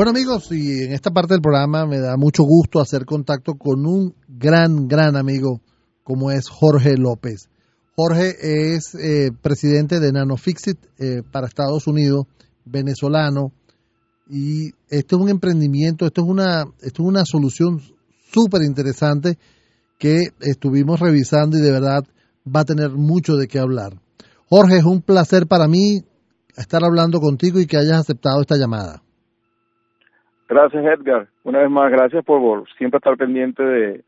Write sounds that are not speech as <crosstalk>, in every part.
Bueno amigos, y en esta parte del programa me da mucho gusto hacer contacto con un gran, gran amigo como es Jorge López. Jorge es eh, presidente de NanoFixit eh, para Estados Unidos, venezolano, y esto es un emprendimiento, esto es una, esto es una solución súper interesante que estuvimos revisando y de verdad va a tener mucho de qué hablar. Jorge, es un placer para mí estar hablando contigo y que hayas aceptado esta llamada. Gracias, Edgar. Una vez más, gracias por, siempre estar pendiente de,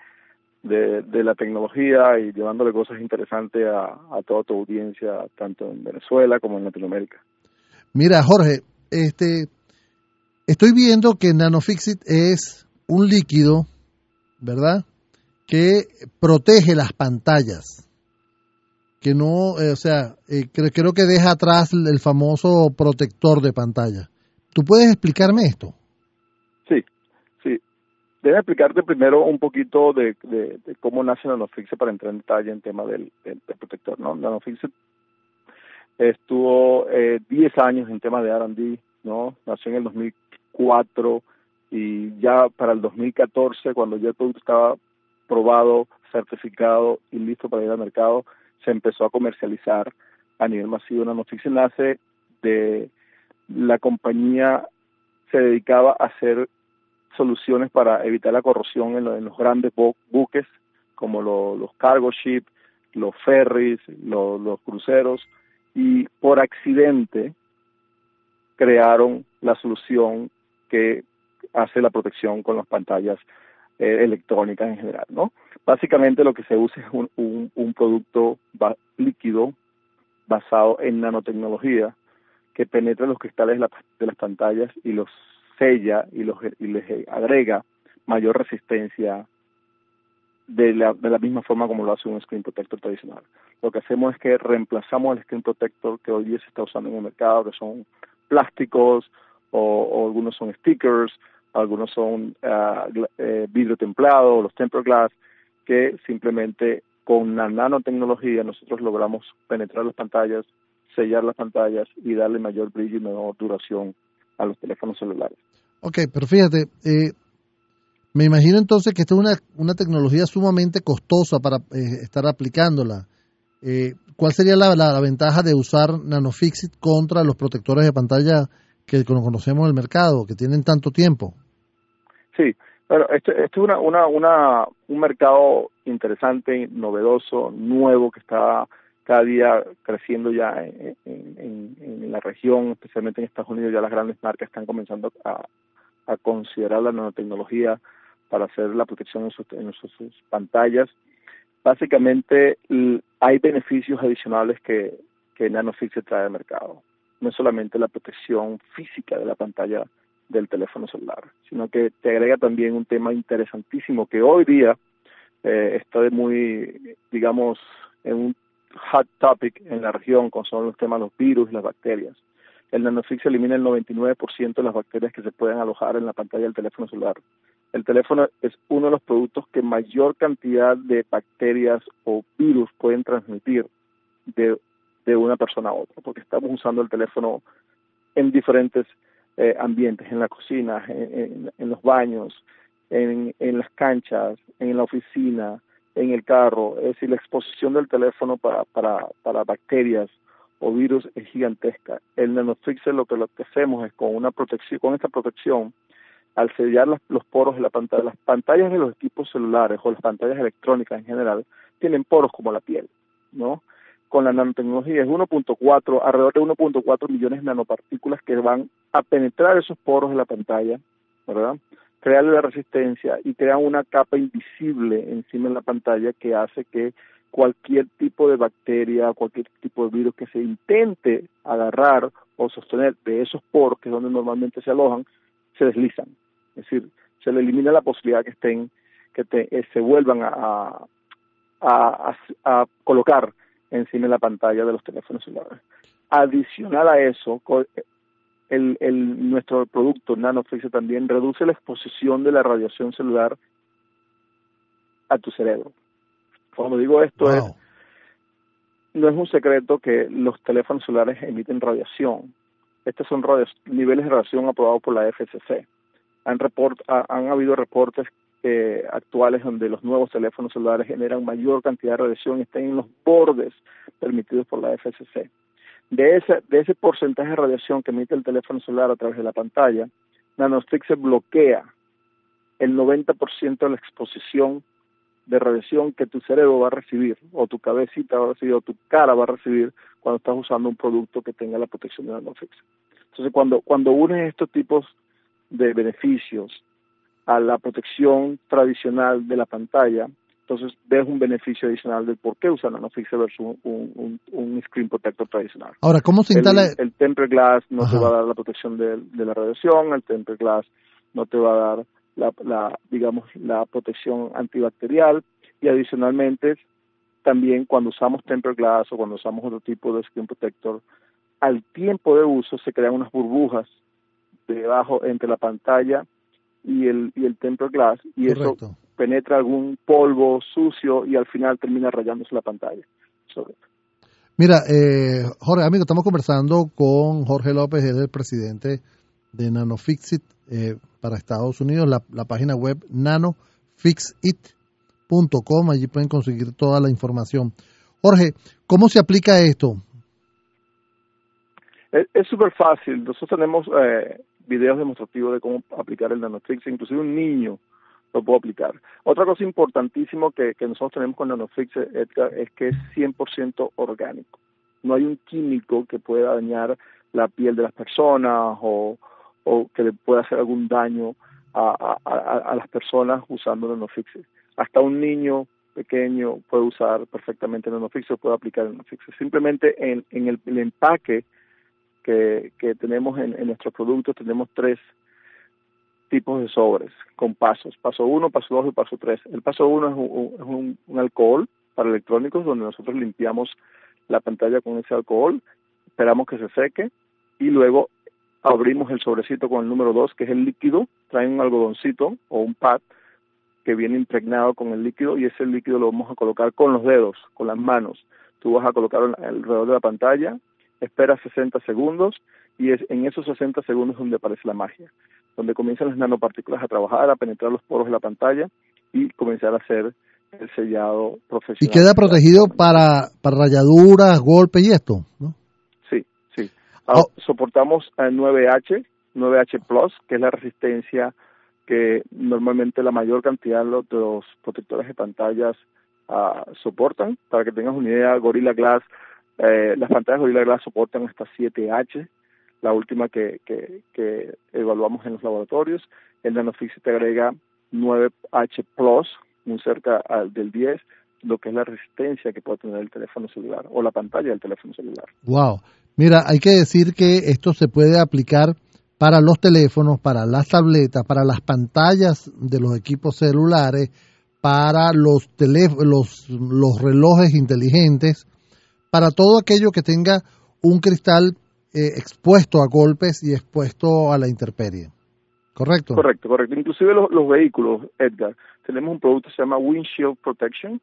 de, la tecnología y llevándole cosas interesantes a, a toda tu audiencia, tanto en Venezuela como en Latinoamérica. Mira, Jorge, este, estoy viendo que NanoFixit es un líquido, ¿verdad? Que protege las pantallas que no, eh, o sea, eh, creo, que deja atrás el, famoso protector de pantalla. ¿Tú puedes explicarme esto? Debe explicarte primero un poquito de, cómo nace NanoFixit para entrar en detalle en tema del, protector, ¿no? NanoFixit estuvo 10 eh, años en tema de R&D, ¿no? Nació en el 2004 y ya para el 2014, cuando ya producto estaba probado, certificado y listo para ir al mercado, se empezó a comercializar a nivel masivo. noticia nace de la compañía se dedicaba a hacer soluciones para evitar la corrosión en, los grandes buques como los cargo ships, los ferries, los cruceros y por accidente crearon la solución que hace la protección con las pantallas eh, electrónicas en general, ¿no? Básicamente lo que se usa es un, un, producto líquido basado en nanotecnología que penetra los cristales de, las pantallas y los sella y, los, y les agrega mayor resistencia de la, de la misma forma como lo hace un screen protector tradicional. Lo que hacemos es que reemplazamos el screen protector que hoy día se está usando en el mercado, que son plásticos o algunos son stickers algunos son uh, vidrio templado, los tempered glass, que simplemente con la nanotecnología nosotros logramos penetrar las pantallas, sellar las pantallas y darle mayor brillo y mejor duración a los teléfonos celulares. Ok, pero fíjate, eh, me imagino entonces que esta es una, una tecnología sumamente costosa para eh, estar aplicándola. Eh, ¿Cuál sería la, la, ventaja de usar NanoFixit contra los protectores de pantalla que conocemos en el mercado, que tienen tanto tiempo? Sí, bueno, este, este es una, una, una, un mercado interesante, novedoso, nuevo, que está cada día creciendo ya en, en, la región, especialmente en Estados Unidos, ya las grandes marcas están comenzando a, a considerar la nanotecnología para hacer la protección en sus, en sus, pantallas. Básicamente hay beneficios adicionales que, que NanoFix trae al mercado. No es solamente la protección física de la pantalla del teléfono celular, sino que te agrega también un tema interesantísimo que hoy día eh, está de muy, digamos, en un hot topic en la región, con son los temas de los virus y las bacterias. El nanofix elimina el 99% de las bacterias que se pueden alojar en la pantalla del teléfono celular. El teléfono es uno de los productos que mayor cantidad de bacterias o virus pueden transmitir de, de una persona a otra, porque estamos usando el teléfono en diferentes eh, ambientes, en la cocina, en, los baños, en, en, las canchas, en la oficina, en el carro. Es decir, la exposición del teléfono para, para, para bacterias o virus es gigantesca. El nanofixer lo que lo que hacemos es con una protección, con esta protección, al sellar los poros de la pantalla, las pantallas de los equipos celulares o las pantallas electrónicas en general tienen poros como la piel, ¿no? con la nanotecnología es 1.4, alrededor de 1.4 millones de nanopartículas que van a penetrar esos poros de la pantalla, ¿verdad? Crearle la resistencia y crean una capa invisible encima de la pantalla que hace que cualquier tipo de bacteria, cualquier tipo de virus que se intente agarrar o sostener de esos poros, que es donde normalmente se alojan, se deslizan. Es decir, se le elimina la posibilidad que estén, que eh, se vuelvan a, a, a colocar encima de la pantalla de los teléfonos celulares. Adicional a eso, el, el, nuestro producto NanoFix también reduce la exposición de la radiación celular a tu cerebro. Cuando digo esto es, no es un secreto que los teléfonos celulares emiten radiación. Estos son niveles de radiación aprobados por la FCC. han, report, han habido reportes eh, actuales donde los nuevos teléfonos celulares generan mayor cantidad de radiación y están en los bordes permitidos por la FCC. De ese, de ese porcentaje de radiación que emite el teléfono celular a través de la pantalla, Nanofix se bloquea el 90% de la exposición de radiación que tu cerebro va a recibir, o tu cabecita va a recibir, o tu cara va a recibir cuando estás usando un producto que tenga la protección de Nanofix. Entonces, cuando, cuando unes estos tipos de beneficios a la protección tradicional de la pantalla, entonces ves un beneficio adicional del por qué usar NanoFix versus un, un, screen protector tradicional. Ahora, ¿cómo se instala? El, temper glass no te va a dar la protección de, la radiación, el temper glass no te va a dar la, la, digamos, la protección antibacterial y adicionalmente también cuando usamos temper glass o cuando usamos otro tipo de screen protector, al tiempo de uso se crean unas burbujas debajo entre la pantalla y el, y el temper glass y eso penetra algún polvo sucio y al final termina rayándose la pantalla. Mira, eh, Jorge, amigo, estamos conversando con Jorge López, es el presidente de NanoFixit eh, para Estados Unidos, la, la página web nanofixit.com, allí pueden conseguir toda la información. Jorge, ¿cómo se aplica esto? Es súper fácil. Nosotros tenemos eh, videos demostrativos de cómo aplicar el NanoFix, inclusive un niño lo puede aplicar. Otra cosa importantísima que, que nosotros tenemos con NanoFix, Edgar, es que es 100% orgánico. No hay un químico que pueda dañar la piel de las personas o, o que le pueda hacer algún daño a, a, a, las personas usando NanoFix. Hasta un niño pequeño puede usar perfectamente NanoFix o puede aplicar NanoFix. Simplemente en, en el, el empaque que, que tenemos en, en nuestros productos, tenemos tres tipos de sobres con pasos, paso uno, paso dos y paso tres. El paso uno es, un, un, alcohol para electrónicos donde nosotros limpiamos la pantalla con ese alcohol, esperamos que se seque y luego abrimos el sobrecito con el número dos que es el líquido, trae un algodoncito o un pad que viene impregnado con el líquido y ese líquido lo vamos a colocar con los dedos, con las manos. Tú vas a colocar alrededor de la pantalla, espera 60 segundos y es en esos 60 segundos donde aparece la magia, donde comienzan las nanopartículas a trabajar, a penetrar los poros de la pantalla y comenzar a hacer el sellado profesional. ¿Y queda protegido para, para rayaduras, golpes y esto? ¿no? Sí, sí. Ah, oh. Soportamos el 9H, 9H Plus, que es la resistencia que normalmente la mayor cantidad de los, protectores de pantallas uh, soportan. Para que tengas una idea, Gorilla Glass eh, las pantallas Gorilla Glass soportan hasta 7H, la última que, que, evaluamos en los laboratorios. El NanoFix te agrega 9H Plus, muy cerca del 10, lo que es la resistencia que puede tener el teléfono celular o la pantalla del teléfono celular. Wow. Mira, hay que decir que esto se puede aplicar para los teléfonos, para las tabletas, para las pantallas de los equipos celulares, para los, los, los relojes inteligentes, para todo aquello que tenga un cristal eh, expuesto a golpes y expuesto a la intemperie. ¿Correcto? Correcto, correcto. Inclusive los, vehículos, Edgar, tenemos un producto que se llama Windshield Protection,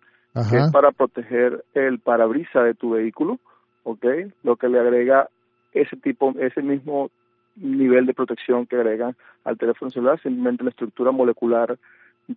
que es para proteger el parabrisa de tu vehículo, ¿ok? Lo que le agrega ese tipo, ese mismo nivel de protección que agrega al teléfono celular, simplemente la estructura molecular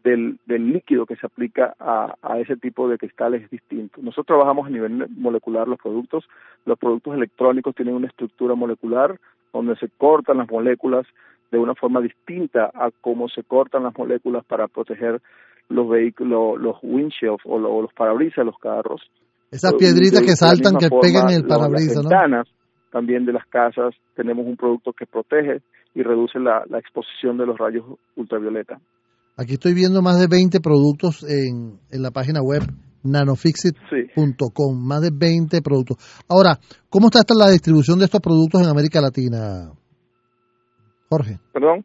del, del líquido que se aplica a, a, ese tipo de cristales es distinto. Nosotros trabajamos a nivel molecular los productos. Los productos electrónicos tienen una estructura molecular donde se cortan las moléculas de una forma distinta a cómo se cortan las moléculas para proteger los vehículos, los windshields o, los parabrisas de los carros. Esas piedritas que saltan, que pegan el parabrisas, las ventanas también de las casas, tenemos un producto que protege y reduce la, la exposición de los rayos ultravioleta. Aquí estoy viendo más de 20 productos en, en la página web nanofixit.com, más de 20 productos. Ahora, ¿cómo está la distribución de estos productos en América Latina, Jorge? Perdón.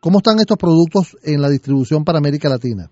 ¿Cómo están estos productos en la distribución para América Latina?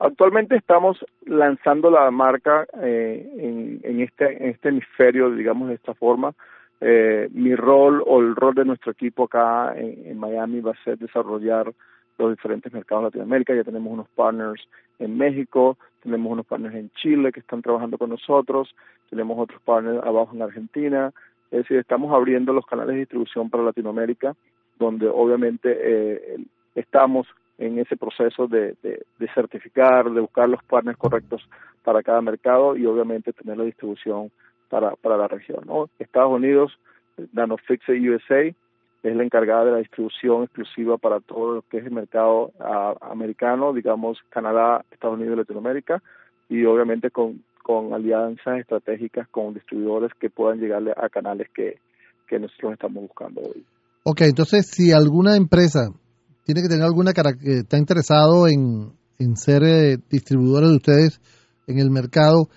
Actualmente estamos lanzando la marca eh, en, en, este, en este hemisferio, digamos de esta forma. Eh, mi rol o el rol de nuestro equipo acá en Miami va a ser desarrollar los diferentes mercados de Latinoamérica. Ya tenemos unos partners en México, tenemos unos partners en Chile que están trabajando con nosotros, tenemos otros partners abajo en Argentina. Es decir, estamos abriendo los canales de distribución para Latinoamérica, donde obviamente eh, estamos en ese proceso de, de, certificar, de buscar los partners correctos para cada mercado y obviamente tener la distribución para, para la región. ¿no? Estados Unidos, Nanofix USA, es la encargada de la distribución exclusiva para todo lo que es el mercado americano, digamos Canadá, Estados Unidos y Latinoamérica, y obviamente con, con alianzas estratégicas con distribuidores que puedan llegarle a canales que, que nosotros estamos buscando hoy. Ok, entonces si alguna empresa tiene que tener alguna eh, está interesado en, en ser eh, distribuidores de ustedes en el mercado,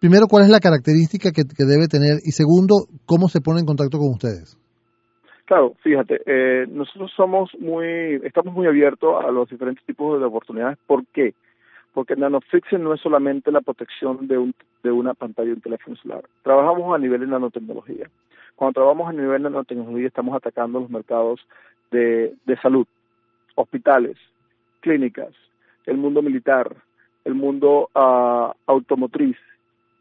primero, ¿cuál es la característica que, que, debe tener? Y segundo, ¿cómo se pone en contacto con ustedes? Claro, fíjate, eh, nosotros somos muy, estamos muy abiertos a los diferentes tipos de oportunidades. ¿Por qué? Porque NanoFixing no es solamente la protección de, un, de una pantalla de un teléfono celular. Trabajamos a nivel de nanotecnología. Cuando trabajamos a nivel de nanotecnología estamos atacando los mercados de, de salud, hospitales, clínicas, el mundo militar, el mundo uh, automotriz,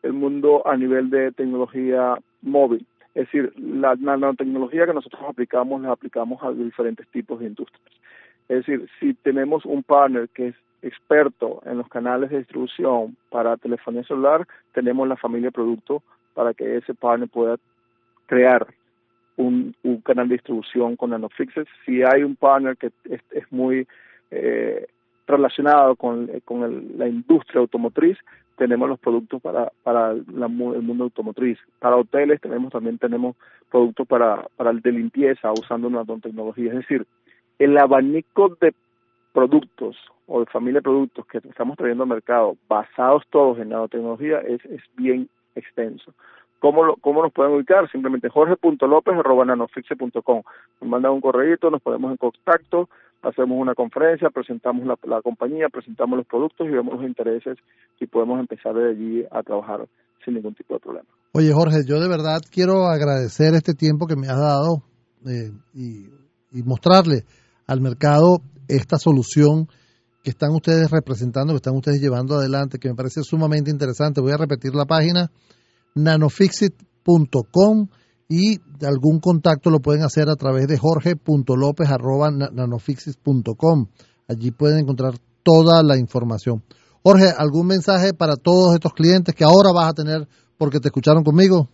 el mundo a nivel de tecnología móvil. Es decir, la nanotecnología que nosotros aplicamos la aplicamos a diferentes tipos de industrias. Es decir, si tenemos un partner que es experto en los canales de distribución para telefonía celular, tenemos la familia producto para que ese partner pueda crear un, canal de distribución con NanoFixes. Si hay un partner que es, muy eh, relacionado con, la industria automotriz, tenemos los productos para, para el mundo automotriz. Para hoteles tenemos también tenemos productos para, para el de limpieza usando nanotecnología. Es decir, el abanico de productos o de familia de productos que estamos trayendo al mercado basados todos en nanotecnología es, es bien extenso. ¿Cómo, ¿Cómo nos pueden ubicar? Simplemente jorge.lopez.nanofixe.com. Nos mandan un correo, nos ponemos en contacto, hacemos una conferencia, presentamos la, compañía, presentamos los productos y vemos los intereses y podemos empezar de allí a trabajar sin ningún tipo de problema. Oye Jorge, yo de verdad quiero agradecer este tiempo que me has dado eh, y, y mostrarle al mercado esta solución que están ustedes representando, que están ustedes llevando adelante, que me parece sumamente interesante. Voy a repetir la página nanofixit.com y algún contacto lo pueden hacer a través de jorge.lopez.nanofixit.com. Allí pueden encontrar toda la información. Jorge, ¿algún mensaje para todos estos clientes que ahora vas a tener porque te escucharon conmigo?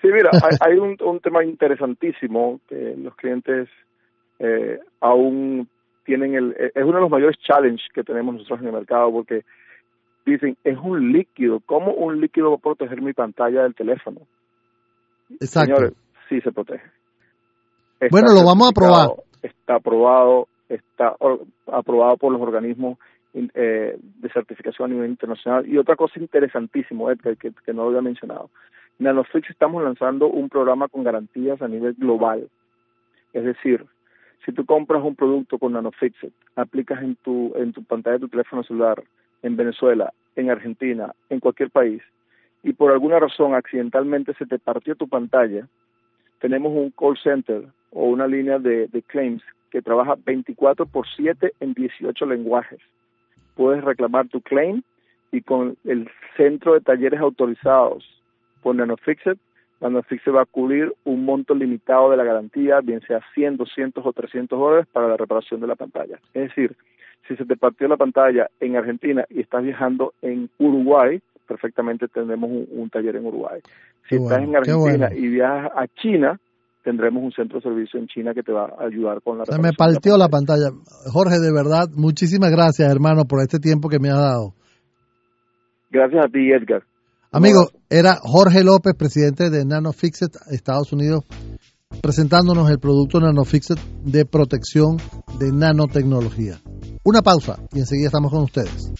Sí, mira, <laughs> hay, un, tema interesantísimo que los clientes eh, aún tienen el, es uno de los mayores challenges que tenemos nosotros en el mercado porque dicen, es un líquido, ¿cómo un líquido va a proteger mi pantalla del teléfono? Exacto. Señores, sí se protege. bueno, lo vamos a probar. Está aprobado, está aprobado por los organismos eh, de certificación a nivel internacional. Y otra cosa interesantísima, Edgar, que, que no lo había mencionado. Nanofix estamos lanzando un programa con garantías a nivel global. Es decir, si tú compras un producto con Nanofixit, aplicas en tu, en tu pantalla de tu teléfono celular, en Venezuela, en Argentina, en cualquier país, y por alguna razón accidentalmente se te partió tu pantalla, tenemos un call center o una línea de, claims que trabaja 24 por 7 en 18 lenguajes. Puedes reclamar tu claim y con el centro de talleres autorizados por NanoFixit, NanoFixit va a cubrir un monto limitado de la garantía, bien sea 100, 200 o 300 dólares para la reparación de la pantalla. Es decir, si se te partió la pantalla en Argentina y estás viajando en Uruguay, perfectamente tendremos un, taller en Uruguay. Si estás en Argentina y viajas a China, tendremos un centro de servicio en China que te va a ayudar con la Se me partió la pantalla. Jorge, de verdad, muchísimas gracias, hermano, por este tiempo que me has dado. Gracias a ti, Edgar. Amigo, era Jorge López, presidente de NanoFixit Estados Unidos, presentándonos el producto NanoFixit de protección de nanotecnología. Una pausa y enseguida estamos con ustedes.